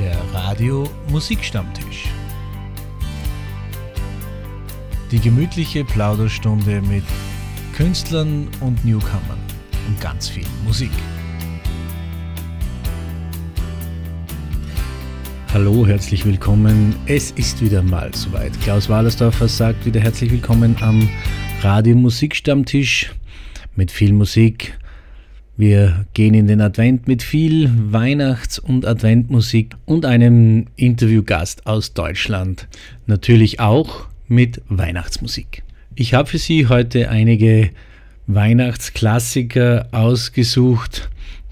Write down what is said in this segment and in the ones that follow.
Der Radio Musikstammtisch. Die gemütliche Plauderstunde mit Künstlern und Newcomern und ganz viel Musik. Hallo, herzlich willkommen. Es ist wieder mal soweit. Klaus Wallersdorfer sagt wieder herzlich willkommen am Radio Musikstammtisch mit viel Musik. Wir gehen in den Advent mit viel Weihnachts- und Adventmusik und einem Interviewgast aus Deutschland. Natürlich auch mit Weihnachtsmusik. Ich habe für Sie heute einige Weihnachtsklassiker ausgesucht,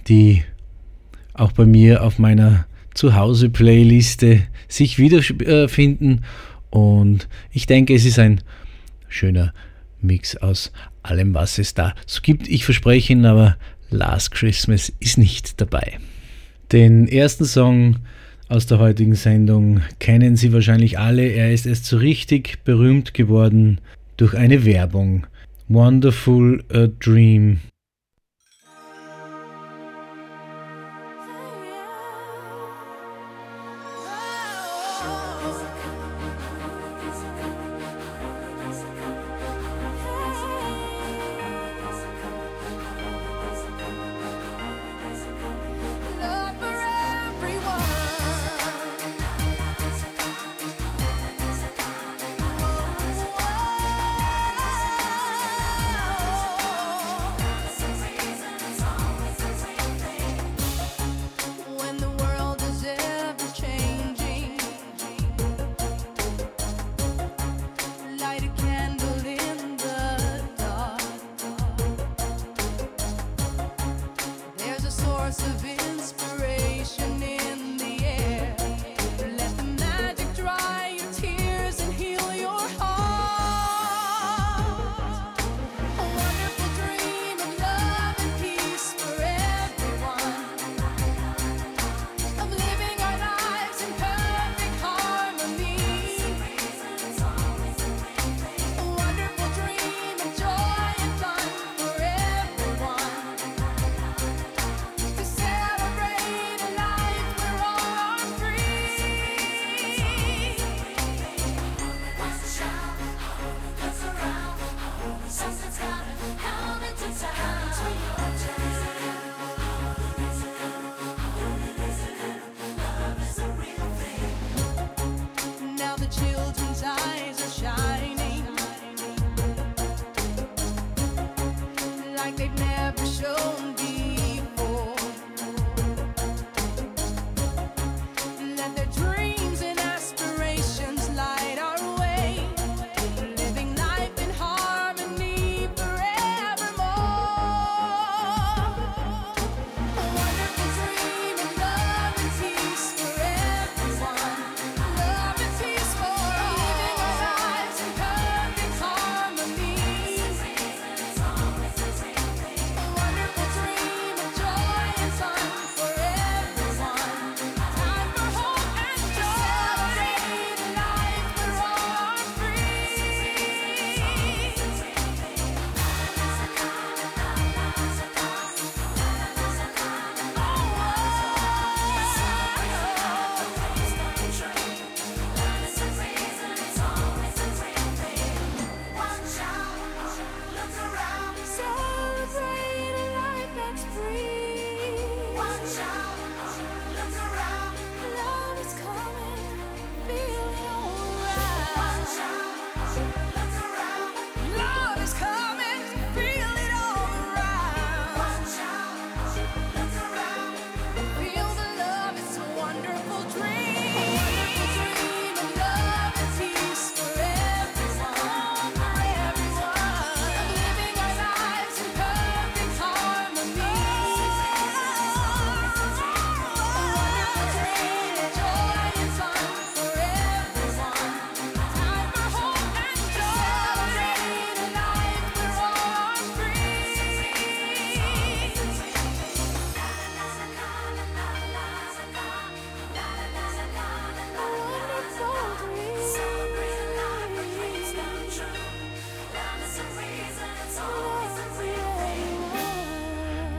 die auch bei mir auf meiner Zuhause-Playliste sich wiederfinden. Und ich denke, es ist ein schöner Mix aus allem, was es da so gibt. Ich verspreche Ihnen aber, Last Christmas ist nicht dabei. Den ersten Song aus der heutigen Sendung kennen Sie wahrscheinlich alle. Er ist erst so richtig berühmt geworden durch eine Werbung. Wonderful a Dream.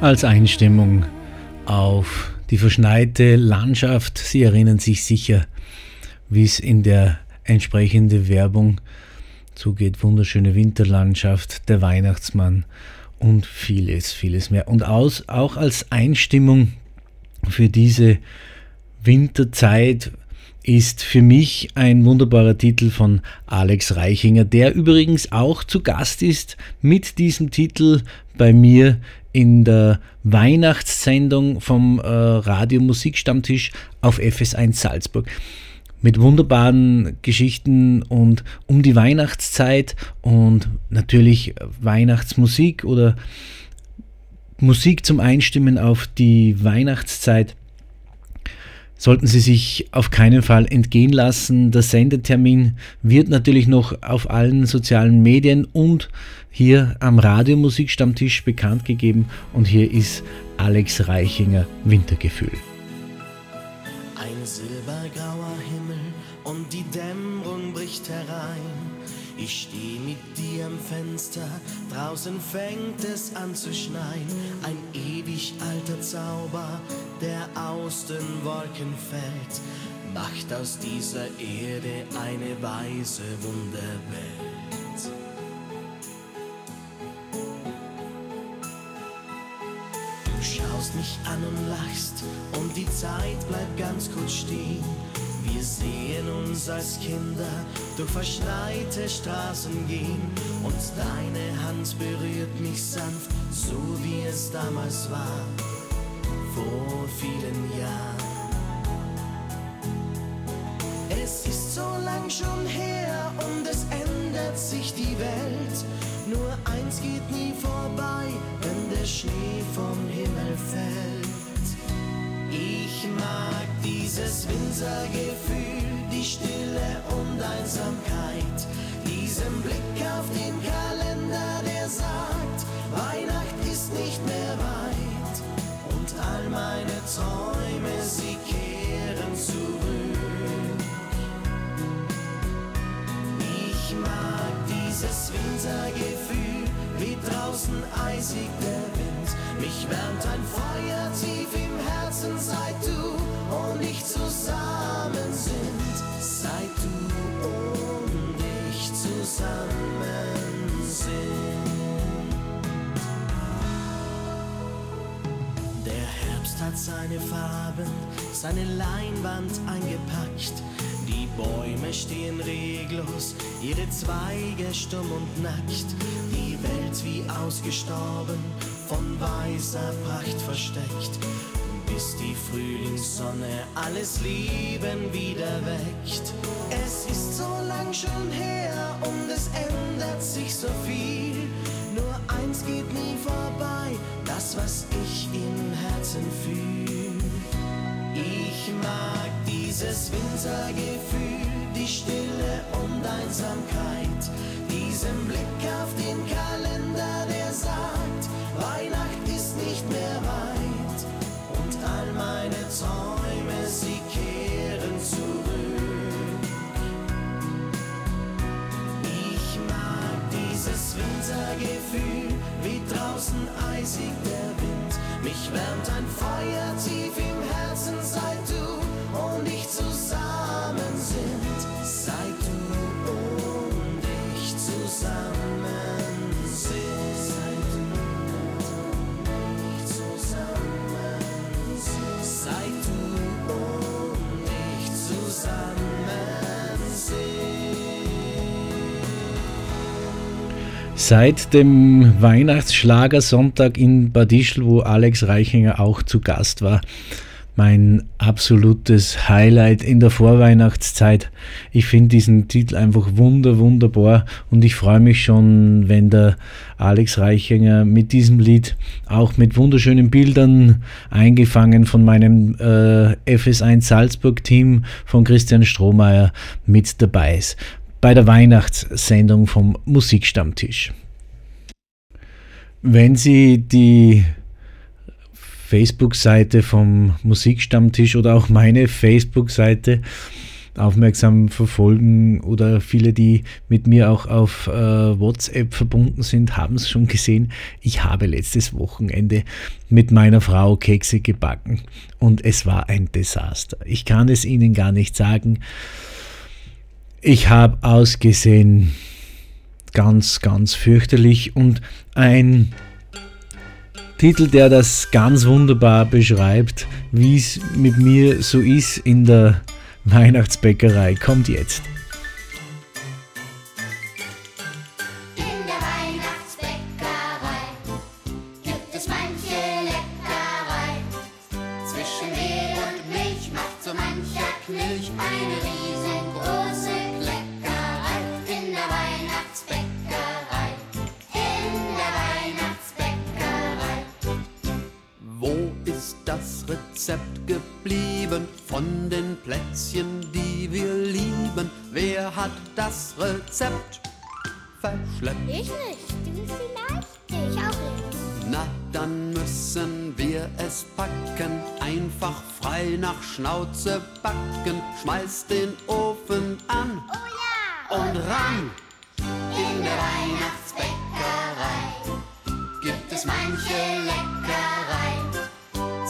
Als Einstimmung auf die verschneite Landschaft. Sie erinnern sich sicher, wie es in der entsprechenden Werbung zugeht. Wunderschöne Winterlandschaft, der Weihnachtsmann und vieles, vieles mehr. Und aus, auch als Einstimmung für diese Winterzeit ist für mich ein wunderbarer Titel von Alex Reichinger, der übrigens auch zu Gast ist mit diesem Titel bei mir in der Weihnachtssendung vom äh, Radio Musikstammtisch auf FS1 Salzburg. Mit wunderbaren Geschichten und um die Weihnachtszeit und natürlich Weihnachtsmusik oder Musik zum Einstimmen auf die Weihnachtszeit sollten Sie sich auf keinen Fall entgehen lassen. Der Sendetermin wird natürlich noch auf allen sozialen Medien und hier am Radiomusikstammtisch bekannt gegeben und hier ist Alex Reichinger Wintergefühl. Draußen fängt es an zu schneien. Ein ewig alter Zauber, der aus den Wolken fällt, macht aus dieser Erde eine weise Wunderwelt. Du schaust mich an und lachst und die Zeit bleibt ganz kurz stehen. Wir sehen uns als Kinder durch verschneite Straßen gehen und deine Hand berührt mich sanft, so wie es damals war, vor vielen Jahren. Es ist so lang schon her und es ändert sich die Welt. Nur eins geht nie vorbei, wenn der Schnee vom Himmel fällt. Ich mag dieses Wintergefühl, die Stille und Einsamkeit, diesen Blick auf den Kalender, der sagt, Weihnacht ist nicht mehr weit und all meine Träume, sie kehren zurück. Ich mag dieses Wintergefühl, wie draußen eisig der Wind. Mich wärmt ein Feuer tief im Herzen, seit seine Farben, seine Leinwand eingepackt. Die Bäume stehen reglos, ihre Zweige stumm und nackt. Die Welt wie ausgestorben, von weißer Pracht versteckt. Bis die Frühlingssonne alles Leben wieder weckt. Es ist so lang schon her und es ändert sich so viel. Nur eins geht nie vorbei, das was ich im Herzen fühl. Mag dieses Wintergefühl, die Stille und Einsamkeit, diesen Blick auf den Kalender, der sagt, Weihnacht ist nicht mehr weit und all meine Träume, sie kehren zurück. Ich mag dieses Wintergefühl, wie draußen eisig der Wind. Mich wärmt ein Feuer tief im Seit dem Weihnachtsschlagersonntag in Bad Ischl, wo Alex Reichinger auch zu Gast war, mein absolutes Highlight in der Vorweihnachtszeit. Ich finde diesen Titel einfach wunder, wunderbar und ich freue mich schon, wenn der Alex Reichinger mit diesem Lied auch mit wunderschönen Bildern eingefangen von meinem äh, FS1 Salzburg Team von Christian Strohmeier mit dabei ist. Bei der Weihnachtssendung vom Musikstammtisch. Wenn Sie die Facebook-Seite vom Musikstammtisch oder auch meine Facebook-Seite aufmerksam verfolgen oder viele, die mit mir auch auf äh, WhatsApp verbunden sind, haben es schon gesehen. Ich habe letztes Wochenende mit meiner Frau Kekse gebacken und es war ein Desaster. Ich kann es Ihnen gar nicht sagen. Ich habe ausgesehen ganz, ganz fürchterlich und ein Titel, der das ganz wunderbar beschreibt, wie es mit mir so ist in der Weihnachtsbäckerei, kommt jetzt. Geblieben von den Plätzchen, die wir lieben? Wer hat das Rezept verschleppt? Ich nicht, du vielleicht? Ich auch nicht. Na, dann müssen wir es packen, einfach frei nach Schnauze backen. Schmeiß den Ofen an oh ja, und ran. In der Weihnachtsbäckerei gibt es manche Leckerei.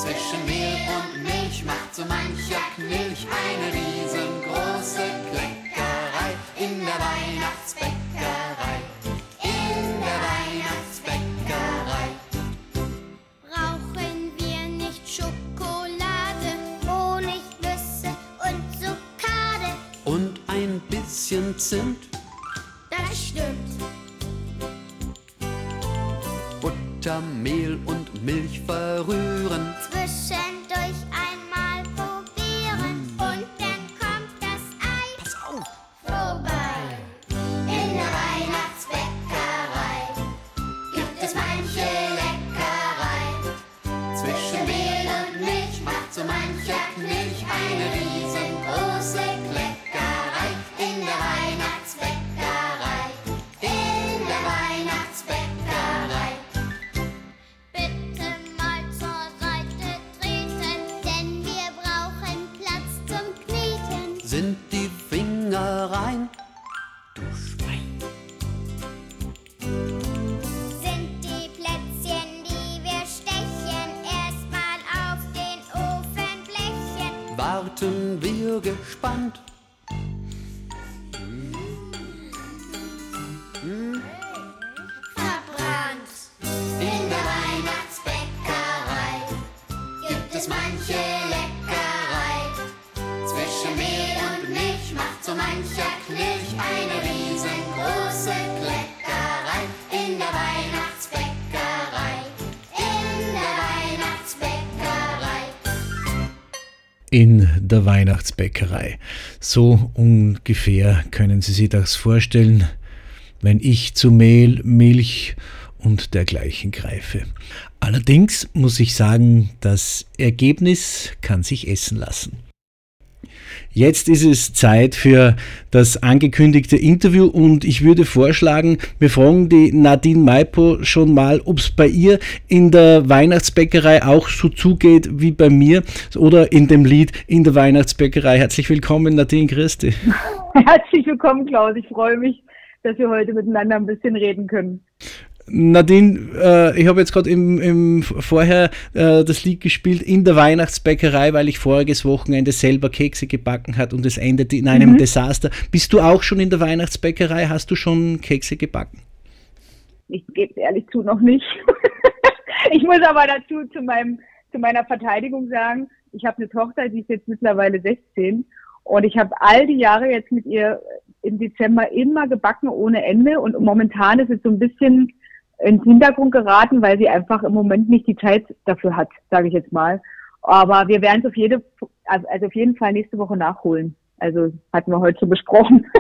Zwischen Mehl und Milch macht so mancher Knilch eine riesengroße Kleckerei der Weihnachtsbäckerei. So ungefähr können Sie sich das vorstellen, wenn ich zu Mehl, Milch und dergleichen greife. Allerdings muss ich sagen, das Ergebnis kann sich essen lassen. Jetzt ist es Zeit für das angekündigte Interview und ich würde vorschlagen, wir fragen die Nadine Maipo schon mal, ob es bei ihr in der Weihnachtsbäckerei auch so zugeht wie bei mir oder in dem Lied in der Weihnachtsbäckerei. Herzlich willkommen, Nadine Christi. Herzlich willkommen, Klaus. Ich freue mich, dass wir heute miteinander ein bisschen reden können. Nadine, äh, ich habe jetzt gerade im, im vorher äh, das Lied gespielt in der Weihnachtsbäckerei, weil ich voriges Wochenende selber Kekse gebacken hat und es endete in einem Desaster. Bist du auch schon in der Weihnachtsbäckerei? Hast du schon Kekse gebacken? Ich gebe ehrlich zu, noch nicht. ich muss aber dazu zu, meinem, zu meiner Verteidigung sagen, ich habe eine Tochter, die ist jetzt mittlerweile 16 und ich habe all die Jahre jetzt mit ihr im Dezember immer gebacken ohne Ende und momentan ist es so ein bisschen ins Hintergrund geraten, weil sie einfach im Moment nicht die Zeit dafür hat, sage ich jetzt mal. Aber wir werden es auf jede, also also auf jeden Fall nächste Woche nachholen. Also hatten wir heute so besprochen.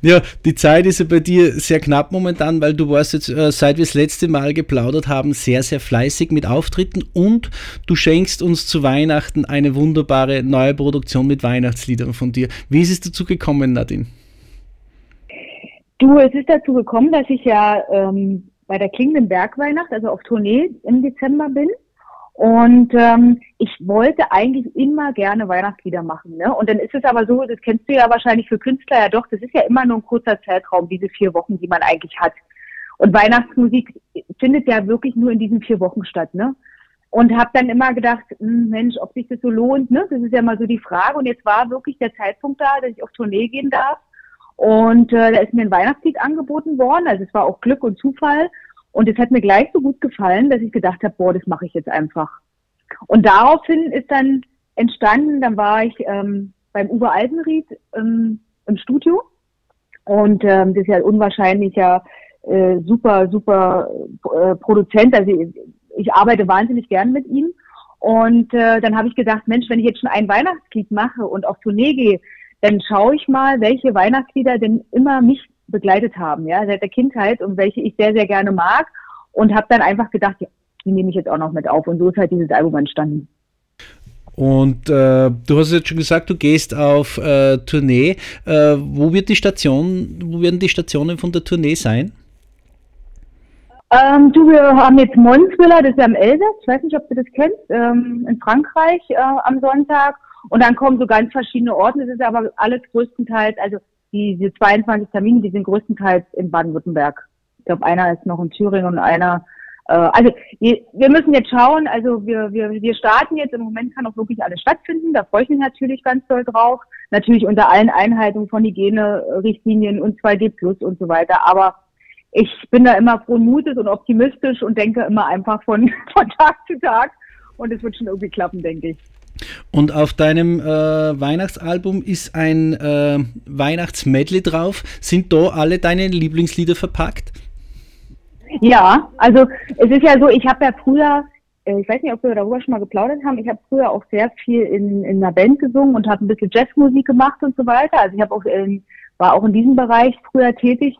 Ja, die Zeit ist ja bei dir sehr knapp momentan, weil du warst jetzt, äh, seit wir das letzte Mal geplaudert haben, sehr, sehr fleißig mit Auftritten und du schenkst uns zu Weihnachten eine wunderbare neue Produktion mit Weihnachtsliedern von dir. Wie ist es dazu gekommen, Nadine? Du, es ist dazu gekommen, dass ich ja ähm, bei der Klingenden Bergweihnacht, also auf Tournee im Dezember bin. Und ähm, ich wollte eigentlich immer gerne Weihnachtslieder machen. Ne? Und dann ist es aber so, das kennst du ja wahrscheinlich für Künstler ja doch, das ist ja immer nur ein kurzer Zeitraum, diese vier Wochen, die man eigentlich hat. Und Weihnachtsmusik findet ja wirklich nur in diesen vier Wochen statt. Ne? Und habe dann immer gedacht, hm, Mensch, ob sich das so lohnt, ne? Das ist ja mal so die Frage. Und jetzt war wirklich der Zeitpunkt da, dass ich auf Tournee gehen darf. Und äh, da ist mir ein Weihnachtslied angeboten worden. Also es war auch Glück und Zufall. Und es hat mir gleich so gut gefallen, dass ich gedacht habe, boah, das mache ich jetzt einfach. Und daraufhin ist dann entstanden, dann war ich ähm, beim Uwe Altenried ähm, im Studio. Und ähm, das ist ja ein unwahrscheinlicher, äh, super, super äh, Produzent. Also ich, ich arbeite wahnsinnig gern mit ihm. Und äh, dann habe ich gedacht, Mensch, wenn ich jetzt schon ein Weihnachtslied mache und auf Tournee gehe, dann schaue ich mal, welche Weihnachtslieder denn immer mich begleitet haben, ja, seit der Kindheit und welche ich sehr, sehr gerne mag und habe dann einfach gedacht, ja, die nehme ich jetzt auch noch mit auf und so ist halt dieses Album entstanden. Und äh, du hast jetzt schon gesagt, du gehst auf äh, Tournee. Äh, wo wird die Station, wo werden die Stationen von der Tournee sein? Ähm, du, wir haben jetzt Monswiller, das ist ja im Elsass, ich weiß nicht, ob du das kennst, ähm, in Frankreich äh, am Sonntag. Und dann kommen so ganz verschiedene Orte. Das ist aber alles größtenteils, also diese 22 Termine, die sind größtenteils in Baden-Württemberg. Ich glaube, einer ist noch in Thüringen und einer äh, also wir müssen jetzt schauen, also wir, wir, wir starten jetzt, im Moment kann auch wirklich alles stattfinden, da freue ich mich natürlich ganz doll drauf. Natürlich unter allen Einhaltungen von Hygienerichtlinien und 2G Plus und so weiter. Aber ich bin da immer frohen Mutes und optimistisch und denke immer einfach von, von Tag zu Tag. Und es wird schon irgendwie klappen, denke ich. Und auf deinem äh, Weihnachtsalbum ist ein äh, Weihnachtsmedley drauf. Sind da alle deine Lieblingslieder verpackt? Ja, also es ist ja so, ich habe ja früher, äh, ich weiß nicht, ob wir darüber schon mal geplaudert haben, ich habe früher auch sehr viel in, in einer Band gesungen und habe ein bisschen Jazzmusik gemacht und so weiter. Also ich habe auch in, war auch in diesem Bereich früher tätig.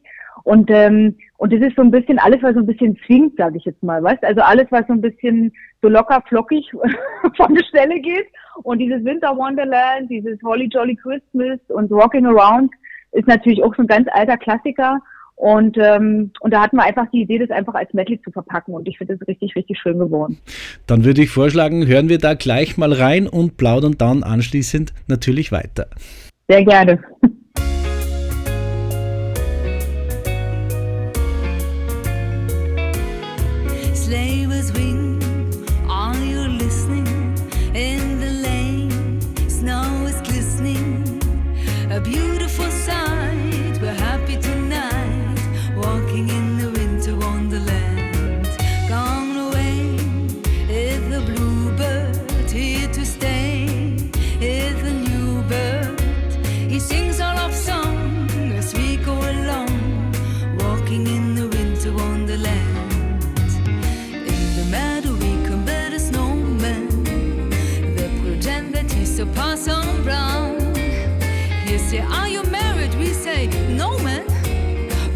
Und ähm, und das ist so ein bisschen alles, was so ein bisschen zwingt, sage ich jetzt mal, weißt? Also alles, was so ein bisschen so locker flockig von der Stelle geht. Und dieses Winter Wonderland, dieses Holly Jolly Christmas und Rocking Around ist natürlich auch so ein ganz alter Klassiker. Und, ähm, und da hatten wir einfach die Idee, das einfach als Medley zu verpacken. Und ich finde das richtig, richtig schön geworden. Dann würde ich vorschlagen, hören wir da gleich mal rein und plaudern dann anschließend natürlich weiter. Sehr gerne.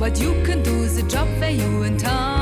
What you can do is a job for you in town.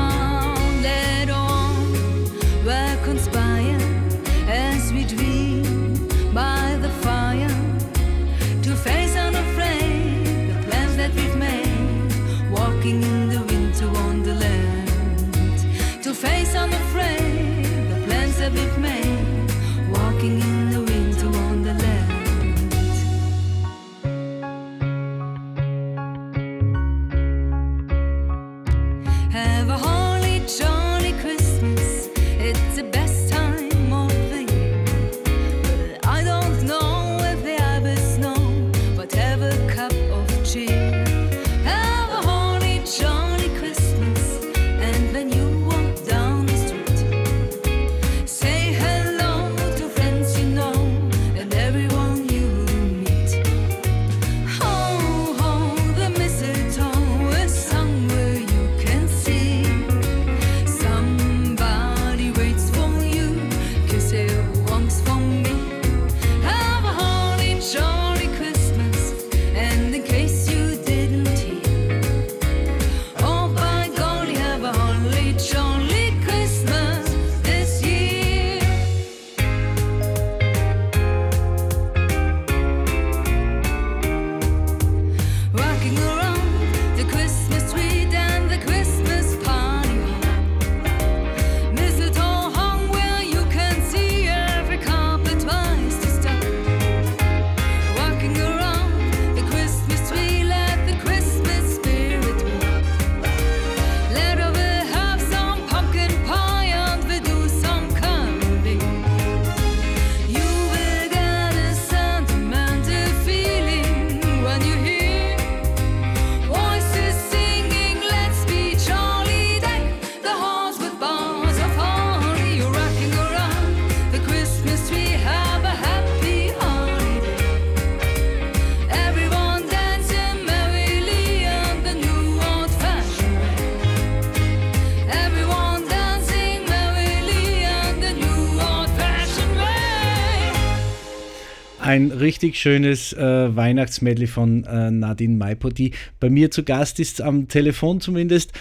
Richtig schönes äh, Weihnachtsmedley von äh, Nadine Maipo, die bei mir zu Gast ist, am Telefon zumindest.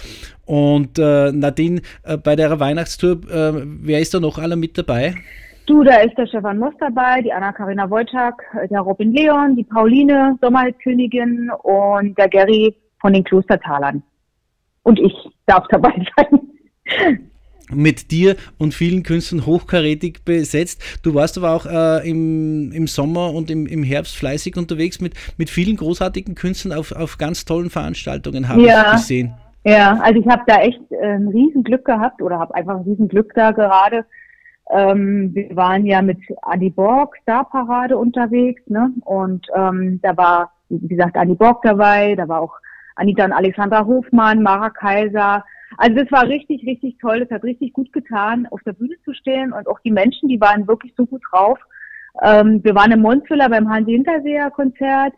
Und äh, Nadine, äh, bei der Weihnachtstour, äh, wer ist da noch alle mit dabei? Du, da ist der Stefan Moss dabei, die Anna-Karina Wojcik, der Robin Leon, die Pauline, Sommerhit-Königin und der Gary von den Klostertalern. Und ich darf dabei sein. Mit dir und vielen Künstlern hochkarätig besetzt. Du warst aber auch äh, im, im Sommer und im, im Herbst fleißig unterwegs mit, mit vielen großartigen Künstlern auf, auf ganz tollen Veranstaltungen, habe Ja. ich gesehen. Ja, also ich habe da echt äh, ein Riesenglück gehabt oder habe einfach ein Riesenglück da gerade. Ähm, wir waren ja mit Andy Borg Starparade unterwegs, ne? Und ähm, da war, wie gesagt, Andy Borg dabei, da war auch Anita und Alexandra Hofmann, Mara Kaiser. Also das war richtig, richtig toll. Das hat richtig gut getan, auf der Bühne zu stehen und auch die Menschen, die waren wirklich so gut drauf. Ähm, wir waren im Monsvilla beim Hansi Hinterseher Konzert.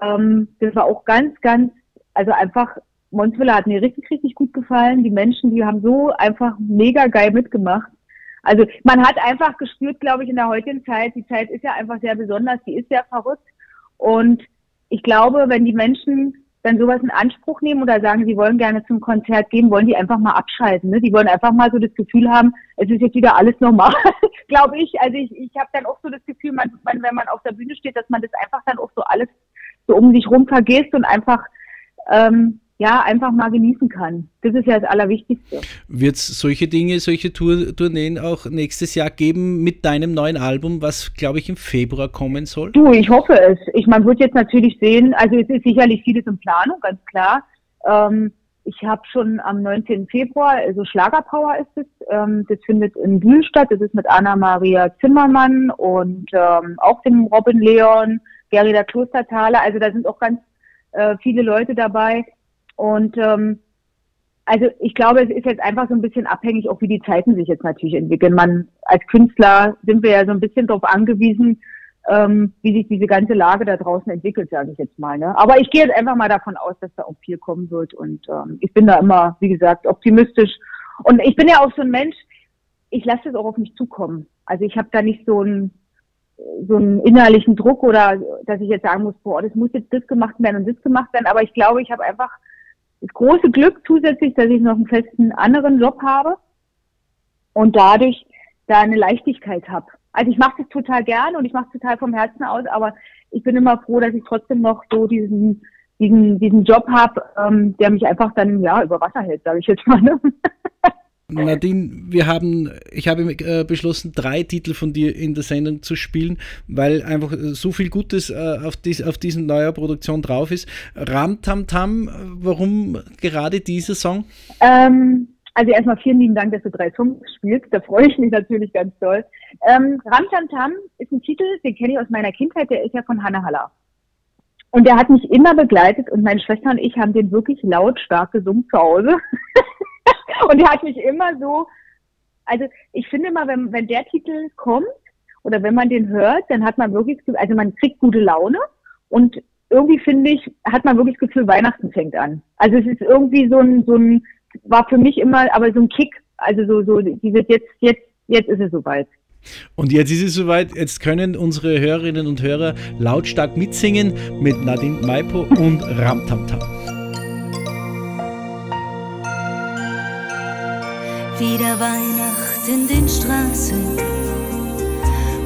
Ähm, das war auch ganz, ganz, also einfach, Monsvilla hat mir richtig, richtig gut gefallen. Die Menschen, die haben so einfach mega geil mitgemacht. Also man hat einfach gespürt, glaube ich, in der heutigen Zeit, die Zeit ist ja einfach sehr besonders, die ist sehr verrückt. Und ich glaube, wenn die Menschen dann sowas in Anspruch nehmen oder sagen, sie wollen gerne zum Konzert gehen, wollen die einfach mal abschalten. Ne? Die wollen einfach mal so das Gefühl haben, es ist jetzt wieder alles normal, glaube ich. Also ich, ich habe dann auch so das Gefühl, man, man, wenn man auf der Bühne steht, dass man das einfach dann auch so alles so um sich rum vergisst und einfach ähm, ja einfach mal genießen kann. Das ist ja das Allerwichtigste. Wird es solche Dinge, solche Tour Tourneen auch nächstes Jahr geben mit deinem neuen Album, was, glaube ich, im Februar kommen soll? Du, ich hoffe es. Ich, man wird jetzt natürlich sehen, also es ist sicherlich vieles in Planung, ganz klar. Ähm, ich habe schon am 19. Februar, also Schlagerpower ist es, ähm, das findet in Bühl statt. Das ist mit Anna-Maria Zimmermann und ähm, auch dem Robin Leon, der Klostertaler. Also da sind auch ganz äh, viele Leute dabei. Und ähm, also ich glaube, es ist jetzt einfach so ein bisschen abhängig, auch wie die Zeiten sich jetzt natürlich entwickeln. Man als Künstler sind wir ja so ein bisschen darauf angewiesen, ähm, wie sich diese ganze Lage da draußen entwickelt, sage ich jetzt mal. Ne? Aber ich gehe jetzt einfach mal davon aus, dass da auch viel kommen wird. Und ähm, ich bin da immer, wie gesagt, optimistisch. Und ich bin ja auch so ein Mensch, ich lasse es auch auf mich zukommen. Also ich habe da nicht so einen so einen innerlichen Druck oder dass ich jetzt sagen muss, boah, das muss jetzt das gemacht werden und das gemacht werden. Aber ich glaube, ich habe einfach das große Glück zusätzlich, dass ich noch einen festen anderen Job habe und dadurch da eine Leichtigkeit habe. Also ich mache das total gern und ich mache es total vom Herzen aus, aber ich bin immer froh, dass ich trotzdem noch so diesen diesen diesen Job habe, ähm, der mich einfach dann ja über Wasser hält, sage ich jetzt mal. Ne? Nadine, wir haben, ich habe äh, beschlossen, drei Titel von dir in der Sendung zu spielen, weil einfach so viel Gutes äh, auf, dies, auf diesen neuer Produktion drauf ist. Ram Tam Tam, warum gerade dieser Song? Ähm, also erstmal vielen lieben Dank, dass du drei Songs spielst. Da freue ich mich natürlich ganz doll. Ähm, Ram Tam Tam ist ein Titel, den kenne ich aus meiner Kindheit, der ist ja von Hannah Haller. Und der hat mich immer begleitet und meine Schwester und ich haben den wirklich lautstark gesungen zu Hause. und der hat mich immer so, also ich finde immer, wenn, wenn der Titel kommt oder wenn man den hört, dann hat man wirklich, also man kriegt gute Laune und irgendwie finde ich, hat man wirklich das Gefühl, Weihnachten fängt an. Also es ist irgendwie so ein, so ein, war für mich immer, aber so ein Kick, also so, so, dieses jetzt, jetzt, jetzt ist es soweit. Und jetzt ist es soweit, jetzt können unsere Hörerinnen und Hörer lautstark mitsingen mit Nadine Maipo und Ramtamtam. Wieder Weihnacht in den Straßen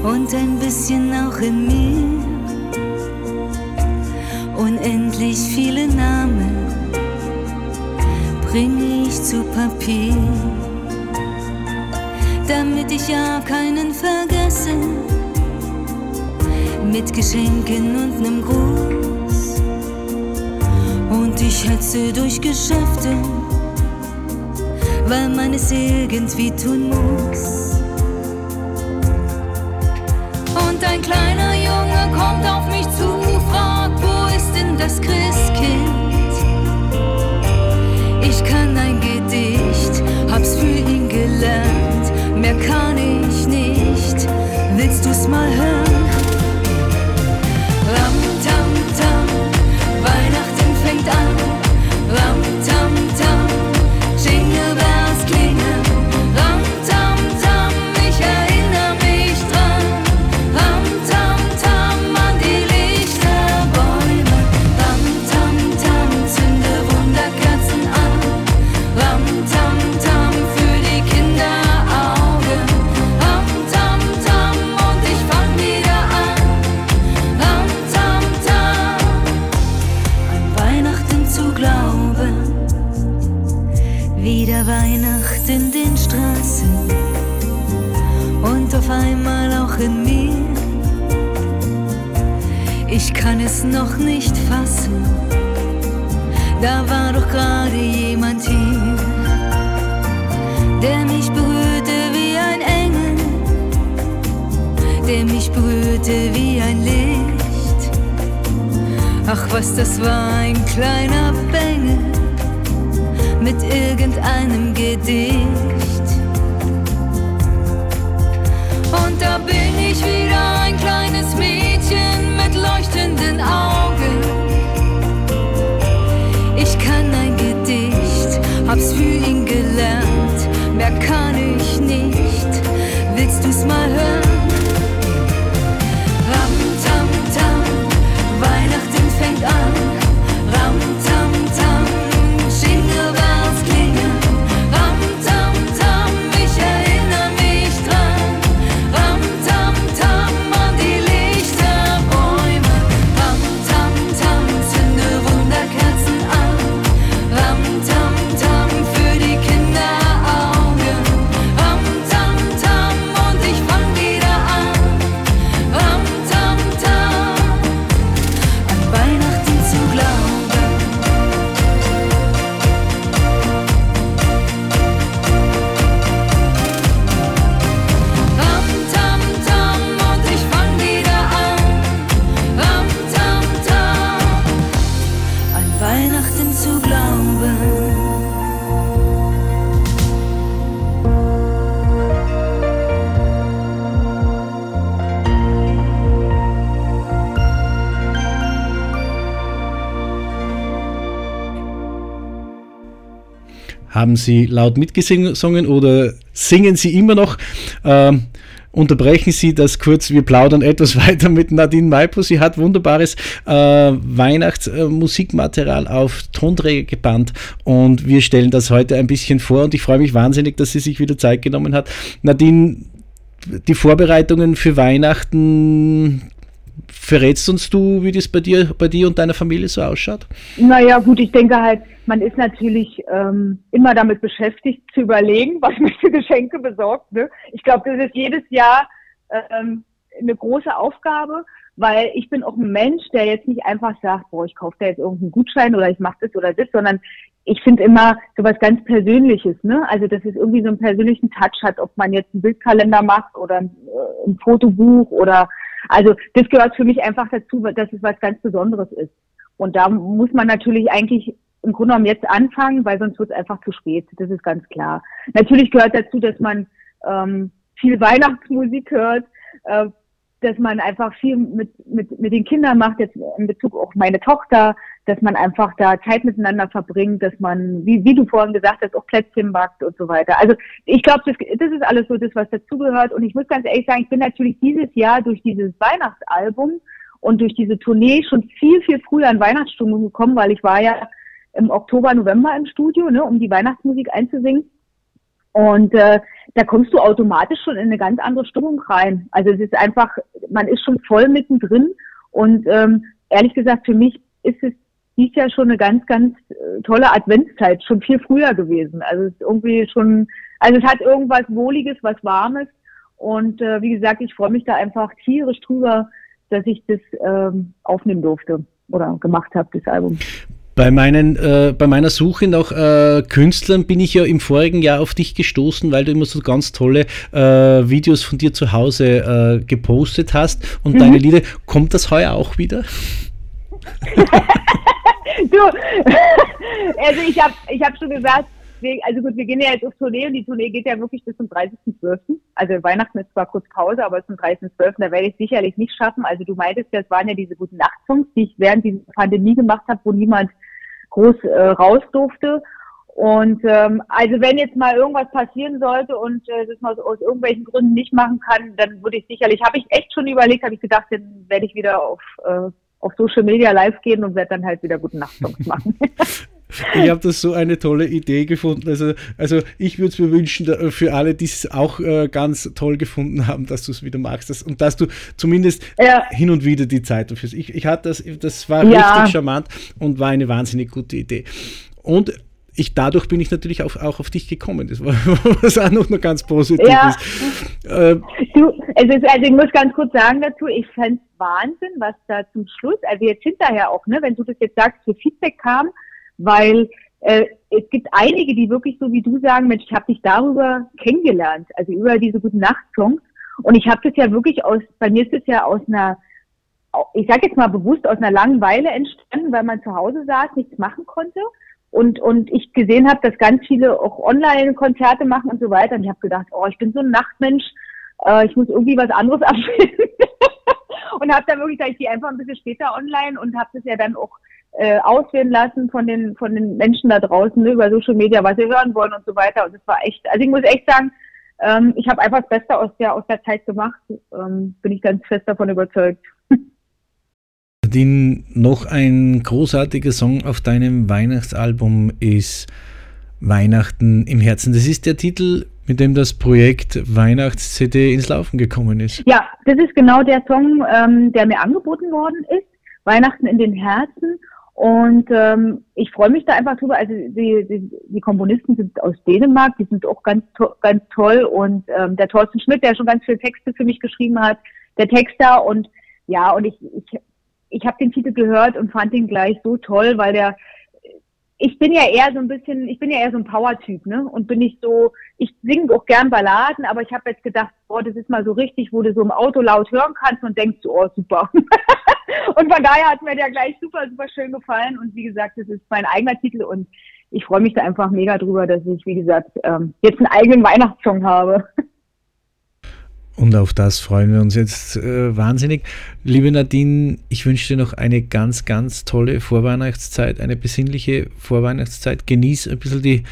und ein bisschen auch in mir. Unendlich viele Namen bringe ich zu Papier, damit ich ja keinen vergesse. Mit Geschenken und nem Gruß. Und ich hetze durch Geschäfte weil man es irgendwie tun muss. Und ein kleiner Junge kommt auf mich zu, fragt, wo ist denn das Christkind? Ich kann ein Gedicht, hab's für ihn gelernt, mehr kann ich nicht. Willst du's mal hören? Kann es noch nicht fassen, da war doch gerade jemand hier, der mich berührte wie ein Engel, der mich berührte wie ein Licht. Ach was, das war ein kleiner Bengel mit irgendeinem Gedicht. Und da bin ich wieder ein mit leuchtenden Augen. Ich kann ein Gedicht, hab's für ihn gelernt, mehr kann ich nicht. Willst du's mal hören? Haben Sie laut mitgesungen oder singen Sie immer noch? Ähm, unterbrechen Sie das kurz. Wir plaudern etwas weiter mit Nadine Maipo. Sie hat wunderbares äh, Weihnachtsmusikmaterial auf Tonträger gebannt und wir stellen das heute ein bisschen vor und ich freue mich wahnsinnig, dass sie sich wieder Zeit genommen hat. Nadine, die Vorbereitungen für Weihnachten, verrätst uns du, wie das bei dir, bei dir und deiner Familie so ausschaut? Naja, gut, ich denke halt, man ist natürlich ähm, immer damit beschäftigt zu überlegen, was man für Geschenke besorgt. Ne? Ich glaube, das ist jedes Jahr ähm, eine große Aufgabe, weil ich bin auch ein Mensch, der jetzt nicht einfach sagt, boah, ich kaufe da jetzt irgendeinen Gutschein oder ich mache das oder das, sondern ich finde immer sowas ganz Persönliches, ne? Also dass es irgendwie so einen persönlichen Touch hat, ob man jetzt einen Bildkalender macht oder ein, äh, ein Fotobuch oder also das gehört für mich einfach dazu, dass es was ganz Besonderes ist. Und da muss man natürlich eigentlich im Grunde genommen jetzt anfangen, weil sonst wird es einfach zu spät. Das ist ganz klar. Natürlich gehört dazu, dass man ähm, viel Weihnachtsmusik hört, äh, dass man einfach viel mit, mit, mit den Kindern macht, jetzt in Bezug auf meine Tochter, dass man einfach da Zeit miteinander verbringt, dass man, wie, wie du vorhin gesagt hast, auch Plätzchen backt und so weiter. Also ich glaube, das, das ist alles so das, was dazugehört. Und ich muss ganz ehrlich sagen, ich bin natürlich dieses Jahr durch dieses Weihnachtsalbum und durch diese Tournee schon viel, viel früher in Weihnachtsstimmung gekommen, weil ich war ja im Oktober, November im Studio, ne, um die Weihnachtsmusik einzusingen. Und äh, da kommst du automatisch schon in eine ganz andere Stimmung rein. Also es ist einfach, man ist schon voll mittendrin. Und ähm, ehrlich gesagt, für mich ist es dies Jahr schon eine ganz, ganz äh, tolle Adventszeit, schon viel früher gewesen. Also es ist irgendwie schon, also es hat irgendwas Wohliges, was Warmes. Und äh, wie gesagt, ich freue mich da einfach tierisch drüber, dass ich das ähm, aufnehmen durfte oder gemacht habe, das Album. Bei, meinen, äh, bei meiner Suche nach äh, Künstlern bin ich ja im vorigen Jahr auf dich gestoßen, weil du immer so ganz tolle äh, Videos von dir zu Hause äh, gepostet hast und mhm. deine Lieder. Kommt das heuer auch wieder? du, also ich habe ich hab schon gesagt, also gut, wir gehen ja jetzt auf Tournee und die Tournee geht ja wirklich bis zum 30.12. Also Weihnachten ist zwar kurz Pause, aber zum 30.12. da werde ich sicherlich nicht schaffen. Also du meintest, das waren ja diese guten Nachtsongs, die ich während dieser Pandemie gemacht habe, wo niemand groß äh, raus durfte. Und ähm, also wenn jetzt mal irgendwas passieren sollte und äh, das man aus irgendwelchen Gründen nicht machen kann, dann würde ich sicherlich, habe ich echt schon überlegt, habe ich gedacht, dann werde ich wieder auf, äh, auf Social Media live gehen und werde dann halt wieder guten Nachtsongs machen. Ich habe das so eine tolle Idee gefunden. Also, also ich würde es mir wünschen, für alle, die es auch äh, ganz toll gefunden haben, dass du es wieder machst das, und dass du zumindest ja. hin und wieder die Zeit dafür hast. Ich, ich hatte das, das war ja. richtig charmant und war eine wahnsinnig gute Idee. Und ich, dadurch bin ich natürlich auch, auch auf dich gekommen. Das war was auch noch, ganz Positives. Ja. Äh, du, es ist, also ich muss ganz kurz sagen dazu, ich fände es Wahnsinn, was da zum Schluss, also jetzt hinterher auch, ne, wenn du das jetzt sagst, für Feedback kam, weil äh, es gibt einige, die wirklich so wie du sagen, Mensch, ich habe dich darüber kennengelernt, also über diese guten Nachtsongs. Und ich habe das ja wirklich aus, bei mir ist es ja aus einer, ich sage jetzt mal bewusst aus einer Langeweile entstanden, weil man zu Hause saß, nichts machen konnte. Und, und ich gesehen habe, dass ganz viele auch Online-Konzerte machen und so weiter. Und ich habe gedacht, oh, ich bin so ein Nachtmensch, äh, ich muss irgendwie was anderes abfinden. und habe dann wirklich gesagt, ich gehe einfach ein bisschen später online und habe das ja dann auch äh, auswählen lassen von den von den Menschen da draußen ne, über Social Media, was sie hören wollen und so weiter. Und es war echt, also ich muss echt sagen, ähm, ich habe einfach das Beste aus der aus der Zeit gemacht. Ähm, bin ich ganz fest davon überzeugt. Nadine, noch ein großartiger Song auf deinem Weihnachtsalbum ist Weihnachten im Herzen. Das ist der Titel, mit dem das Projekt Weihnachts-CD ins Laufen gekommen ist. Ja, das ist genau der Song, ähm, der mir angeboten worden ist. Weihnachten in den Herzen. Und ähm, ich freue mich da einfach drüber. Also die, die, die Komponisten sind aus Dänemark, die sind auch ganz, to ganz toll. Und ähm, der Thorsten Schmidt, der schon ganz viele Texte für mich geschrieben hat, der Texter. Und ja, und ich, ich, ich habe den Titel gehört und fand ihn gleich so toll, weil der ich bin ja eher so ein bisschen, ich bin ja eher so ein Power-Typ, ne? Und bin nicht so, ich singe auch gern Balladen, aber ich habe jetzt gedacht, boah, das ist mal so richtig, wo du so im Auto laut hören kannst und denkst, oh, super. und von daher hat mir der gleich super, super schön gefallen. Und wie gesagt, das ist mein eigener Titel und ich freue mich da einfach mega drüber, dass ich, wie gesagt, ähm, jetzt einen eigenen Weihnachtssong habe. Und auf das freuen wir uns jetzt äh, wahnsinnig. Liebe Nadine, ich wünsche dir noch eine ganz, ganz tolle Vorweihnachtszeit, eine besinnliche Vorweihnachtszeit. Genieß ein bisschen die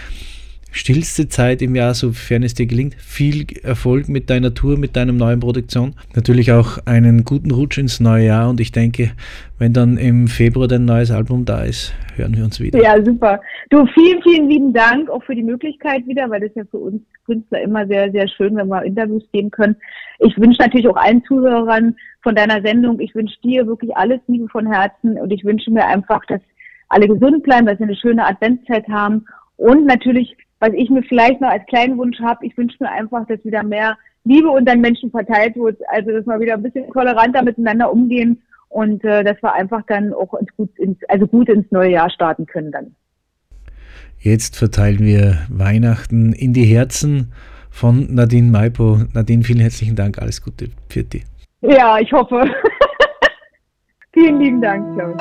stillste Zeit im Jahr, sofern es dir gelingt. Viel Erfolg mit deiner Tour, mit deiner neuen Produktion. Natürlich auch einen guten Rutsch ins neue Jahr und ich denke, wenn dann im Februar dein neues Album da ist, hören wir uns wieder. Ja, super. Du, vielen, vielen lieben Dank auch für die Möglichkeit wieder, weil das ja für uns Künstler immer sehr, sehr schön, wenn wir Interviews geben können. Ich wünsche natürlich auch allen Zuhörern von deiner Sendung, ich wünsche dir wirklich alles Liebe von Herzen und ich wünsche mir einfach, dass alle gesund bleiben, dass sie eine schöne Adventszeit haben und natürlich was ich mir vielleicht noch als kleinen Wunsch habe, ich wünsche mir einfach, dass wieder mehr Liebe unter den Menschen verteilt wird, also dass wir wieder ein bisschen toleranter miteinander umgehen und äh, dass wir einfach dann auch ins gut ins, also gut ins neue Jahr starten können dann. Jetzt verteilen wir Weihnachten in die Herzen von Nadine Maipo. Nadine, vielen herzlichen Dank, alles Gute für dich. Ja, ich hoffe. vielen lieben Dank, Klaus.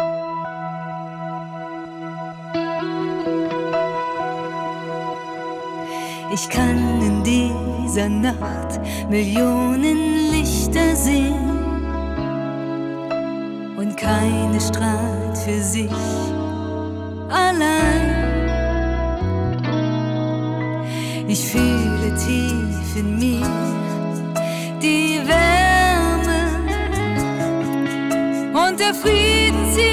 Ich kann in dieser Nacht Millionen Lichter sehen und keine strahlt für sich allein. Ich fühle tief in mir die Wärme und der Frieden zieht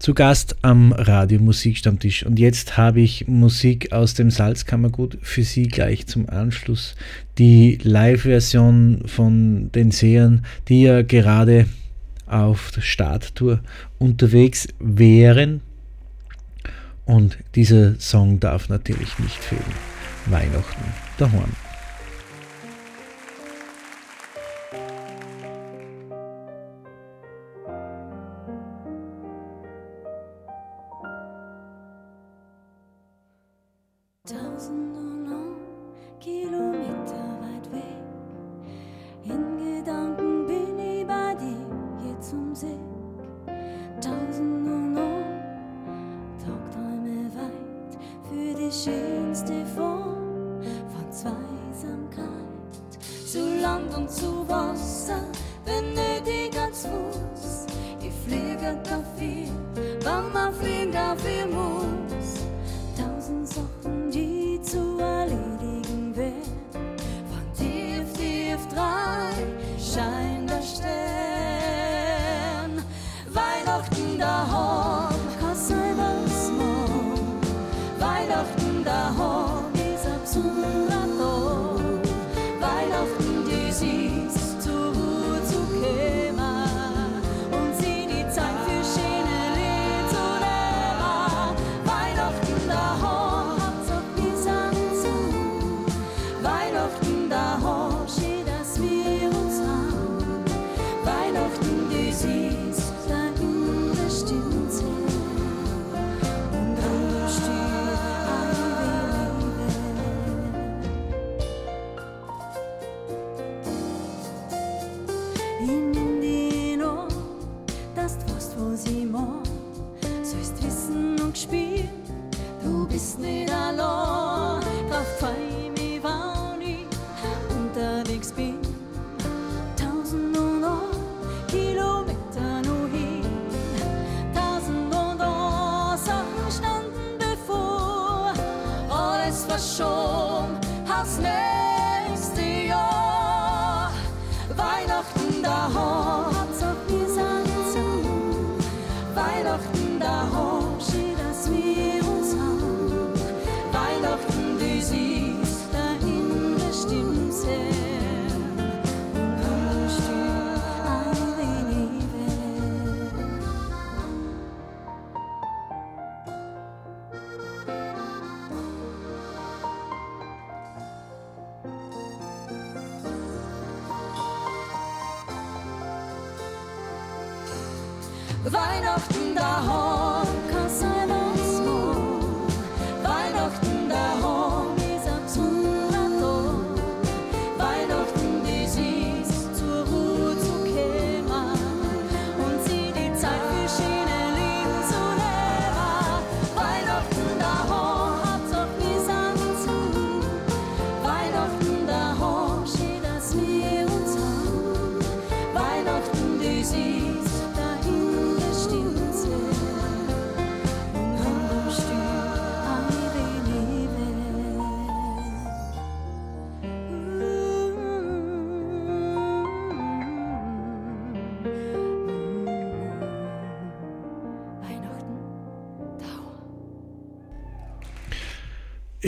Zu Gast am Radio Musikstammtisch. Und jetzt habe ich Musik aus dem Salzkammergut für Sie gleich zum Anschluss. Die Live-Version von den Sehern, die ja gerade auf der Starttour unterwegs wären. Und dieser Song darf natürlich nicht fehlen. Weihnachten daheim. Weihnachten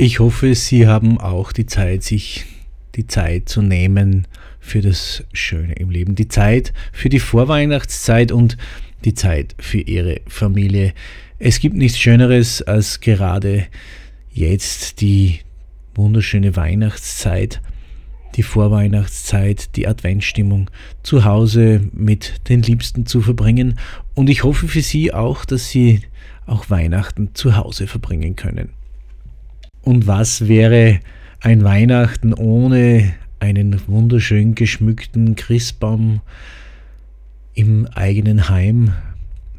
Ich hoffe, Sie haben auch die Zeit, sich die Zeit zu nehmen für das Schöne im Leben. Die Zeit für die Vorweihnachtszeit und die Zeit für Ihre Familie. Es gibt nichts Schöneres als gerade jetzt die wunderschöne Weihnachtszeit, die Vorweihnachtszeit, die Adventstimmung zu Hause mit den Liebsten zu verbringen. Und ich hoffe für Sie auch, dass Sie auch Weihnachten zu Hause verbringen können. Und was wäre ein Weihnachten ohne einen wunderschön geschmückten Christbaum im eigenen Heim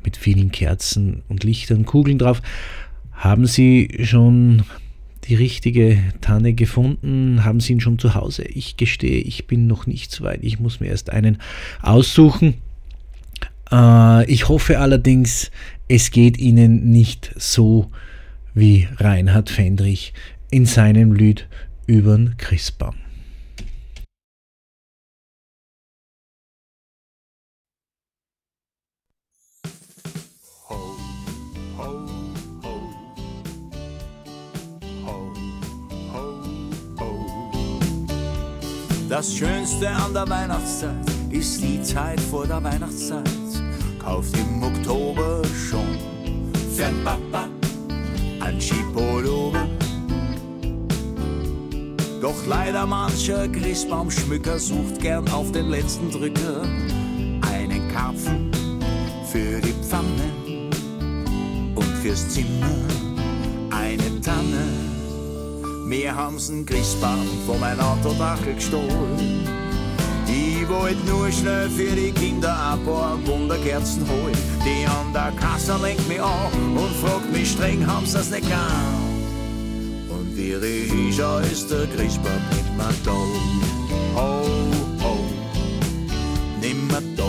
mit vielen Kerzen und Lichtern, Kugeln drauf? Haben Sie schon die richtige Tanne gefunden? Haben Sie ihn schon zu Hause? Ich gestehe, ich bin noch nicht so weit. Ich muss mir erst einen aussuchen. Äh, ich hoffe allerdings, es geht Ihnen nicht so wie Reinhard Fendrich in seinem Lied übern Christbaum. Das Schönste an der Weihnachtszeit ist die Zeit vor der Weihnachtszeit. Kauft im Oktober schon Fernpapa Skipullover. Doch leider mancher Christbaumschmücker sucht gern auf den letzten Drücker einen Karpfen für die Pfanne und fürs Zimmer eine Tanne. Wir haben's einen Christbaum von meinem Autodachel gestohlen. Ich wollt nur schnell für die Kinder ein paar Wunderkerzen holen. Die an der Kasse lenkt mich an und fragt mich streng, haben's das nicht gern? Und ich schau, ist der Christbaum nimmer da. Ho, ho, nimmer da.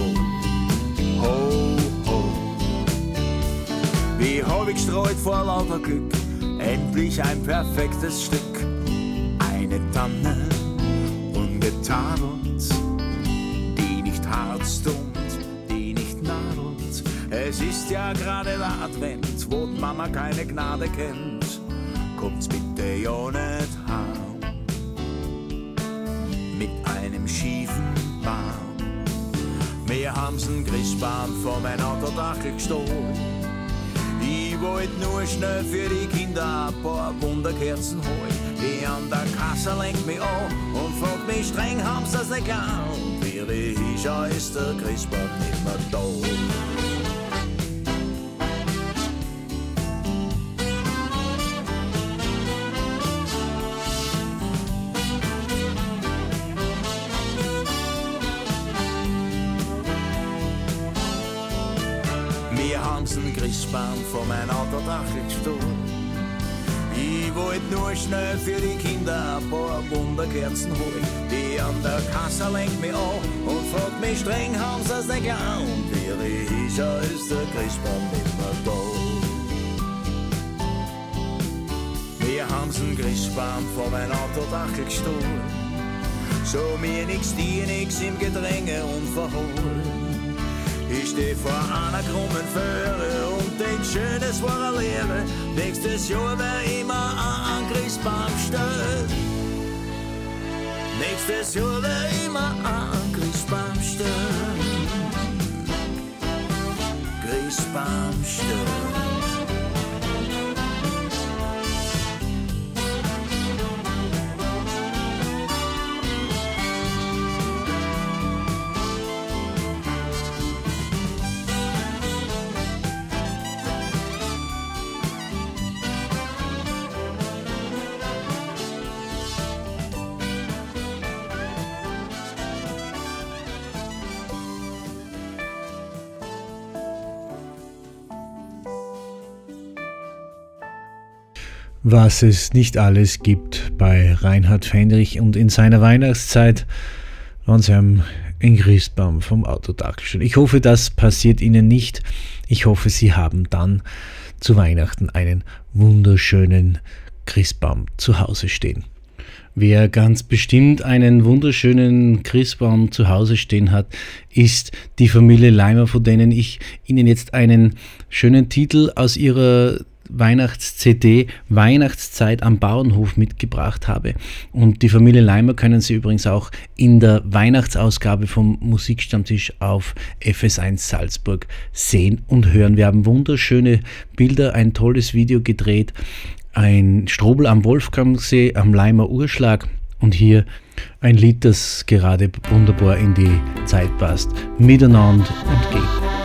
Ho, ho. Wie hab ich gestreut vor lauter Glück, endlich ein perfektes Stück. Eine Tanne, ungetadelt, die nicht harzt und die nicht nadelt. Es ist ja gerade der Advent, wo Mama keine Gnade kennt. Kommt's bitte ja nicht heim mit einem schiefen Baum. Wir haben's einen Christbaum von mein Autodachel gestohlen. Ich wollt nur schnell für die Kinder ein paar Wunderkerzen holen. Die an der Kasse lenkt mich an und fragt mich streng, haben's das nicht gern? Ich schau, ist der Christbaum nicht mehr da. Wir haben's einen Christbaum von mein Autodachel gestohlen. Ich wollt nur schnell für die Kinder ein paar Wunderkerzen holen. Die an der Kasse lenkt mich an und fragt mich streng, haben's das nicht gern? Und wie ich schau, ist der Christbaum nicht mehr da. Wir haben's einen Christbaum von mein Autodachel gestohlen. So mir nix, dir nix im Gedränge und verholen. Ich steh vor einer krummen Föhre und denk schönes war ein Leben. Nächstes Jahr wär immer ein Christbaum stehen. Nächstes Jahr wär immer was es nicht alles gibt bei Reinhard Fendrich und in seiner Weihnachtszeit an seinem Christbaum vom Autodach stehen. Ich hoffe, das passiert Ihnen nicht. Ich hoffe, Sie haben dann zu Weihnachten einen wunderschönen Christbaum zu Hause stehen. Wer ganz bestimmt einen wunderschönen Christbaum zu Hause stehen hat, ist die Familie Leimer, von denen ich Ihnen jetzt einen schönen Titel aus ihrer Weihnachts-CD Weihnachtszeit am Bauernhof mitgebracht habe. Und die Familie Leimer können Sie übrigens auch in der Weihnachtsausgabe vom Musikstammtisch auf FS1 Salzburg sehen und hören. Wir haben wunderschöne Bilder, ein tolles Video gedreht, ein Strobel am Wolfgangsee am Leimer Urschlag und hier ein Lied, das gerade wunderbar in die Zeit passt. Miteinander und geht.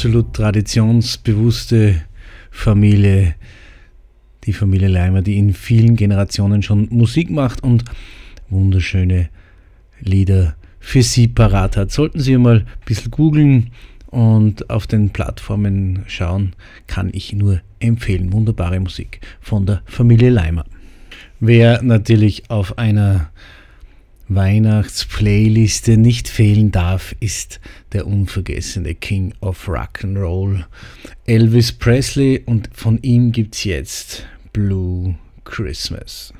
Absolut traditionsbewusste Familie, die Familie Leimer, die in vielen Generationen schon Musik macht und wunderschöne Lieder für Sie parat hat. Sollten Sie mal ein bisschen googeln und auf den Plattformen schauen, kann ich nur empfehlen. Wunderbare Musik von der Familie Leimer. Wer natürlich auf einer Weihnachtsplayliste nicht fehlen darf, ist der unvergessene King of Rock'n'Roll, Elvis Presley und von ihm gibt's jetzt Blue Christmas.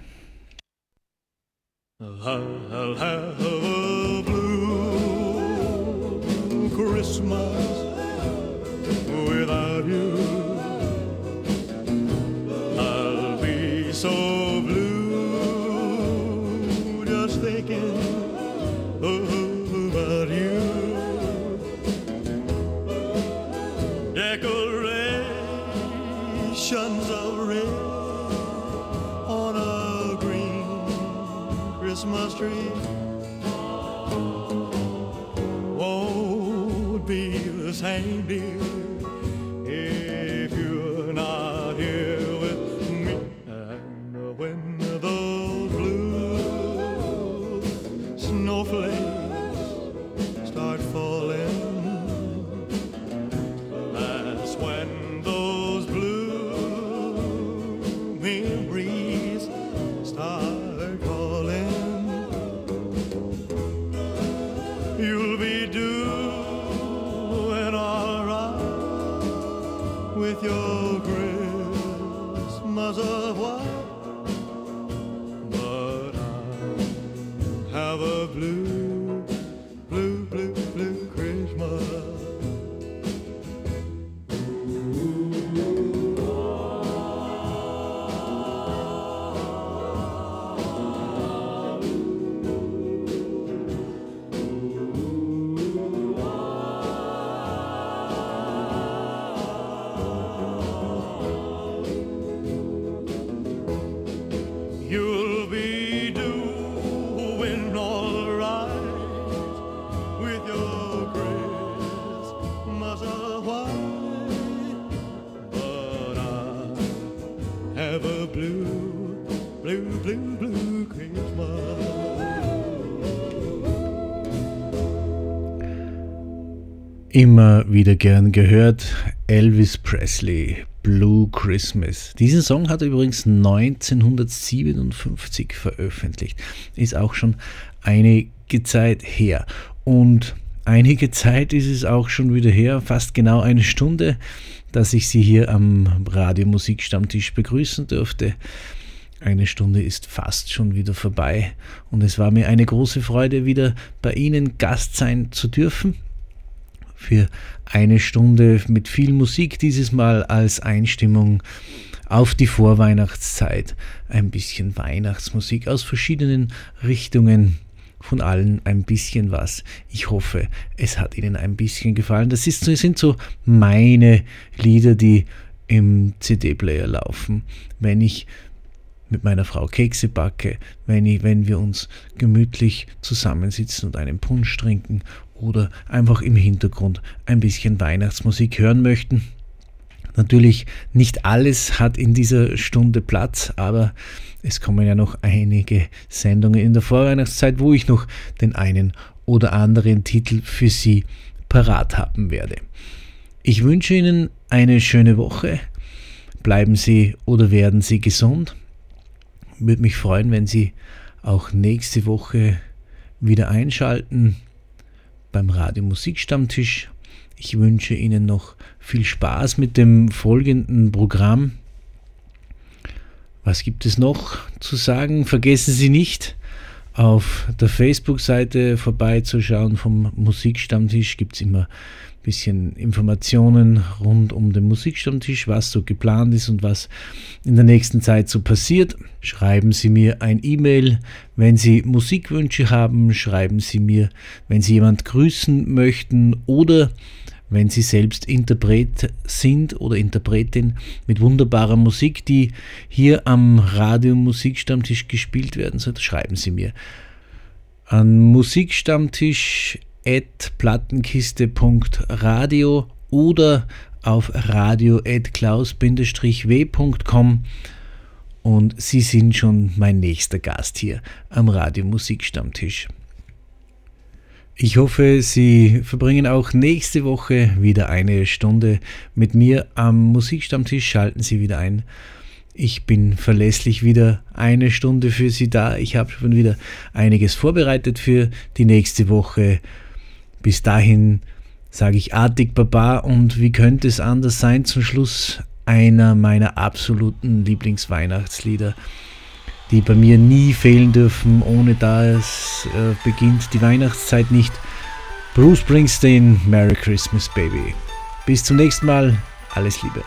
I'll have a blue Christmas without you. I'll be so Immer wieder gern gehört, Elvis Presley, Blue Christmas. Diesen Song hat er übrigens 1957 veröffentlicht. Ist auch schon einige Zeit her. Und einige Zeit ist es auch schon wieder her, fast genau eine Stunde, dass ich Sie hier am Radio Musikstammtisch begrüßen durfte. Eine Stunde ist fast schon wieder vorbei und es war mir eine große Freude, wieder bei Ihnen Gast sein zu dürfen für eine Stunde mit viel Musik, dieses Mal als Einstimmung auf die Vorweihnachtszeit. Ein bisschen Weihnachtsmusik aus verschiedenen Richtungen, von allen ein bisschen was. Ich hoffe, es hat Ihnen ein bisschen gefallen. Das ist, das sind so meine Lieder, die im CD-Player laufen. Wenn ich mit meiner Frau Kekse backe, wenn, ich, wenn wir uns gemütlich zusammensitzen und einen Punsch trinken oder einfach im Hintergrund ein bisschen Weihnachtsmusik hören möchten. Natürlich nicht alles hat in dieser Stunde Platz, aber es kommen ja noch einige Sendungen in der Vorweihnachtszeit, wo ich noch den einen oder anderen Titel für Sie parat haben werde. Ich wünsche Ihnen eine schöne Woche. Bleiben Sie oder werden Sie gesund. Würde mich freuen, wenn Sie auch nächste Woche wieder einschalten beim Radio Musikstammtisch. Ich wünsche Ihnen noch viel Spaß mit dem folgenden Programm. Was gibt es noch zu sagen? Vergessen Sie nicht, auf der Facebook-Seite vorbeizuschauen vom Musikstammtisch. Gibt es immer bisschen Informationen rund um den Musikstammtisch, was so geplant ist und was in der nächsten Zeit so passiert. Schreiben Sie mir ein E-Mail, wenn Sie Musikwünsche haben. Schreiben Sie mir, wenn Sie jemand grüßen möchten oder wenn Sie selbst Interpret sind oder Interpretin mit wunderbarer Musik, die hier am Radio Musikstammtisch gespielt werden soll, schreiben Sie mir an musikstammtisch.plattenkiste.radio oder auf radio.klaus-w.com und Sie sind schon mein nächster Gast hier am Radio Musikstammtisch. Ich hoffe, Sie verbringen auch nächste Woche wieder eine Stunde mit mir am Musikstammtisch. Schalten Sie wieder ein. Ich bin verlässlich wieder eine Stunde für Sie da. Ich habe schon wieder einiges vorbereitet für die nächste Woche. Bis dahin sage ich artig Baba und wie könnte es anders sein? Zum Schluss einer meiner absoluten Lieblingsweihnachtslieder die bei mir nie fehlen dürfen. Ohne das äh, beginnt die Weihnachtszeit nicht. Bruce Springsteen, Merry Christmas Baby. Bis zum nächsten Mal, alles Liebe.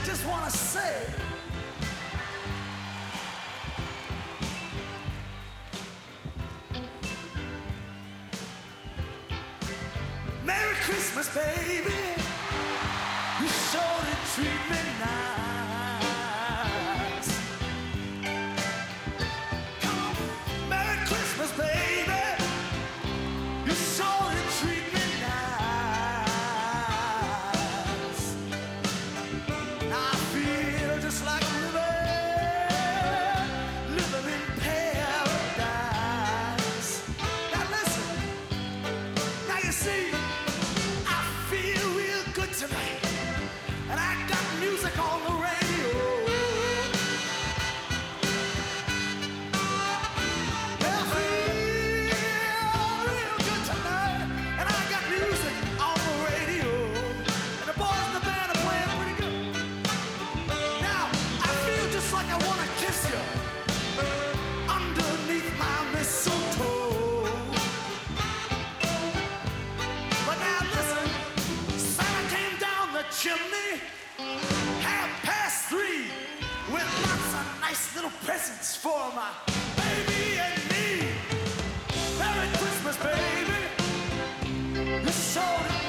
I just want to say Merry Christmas, baby. Merry Christmas, baby. It's so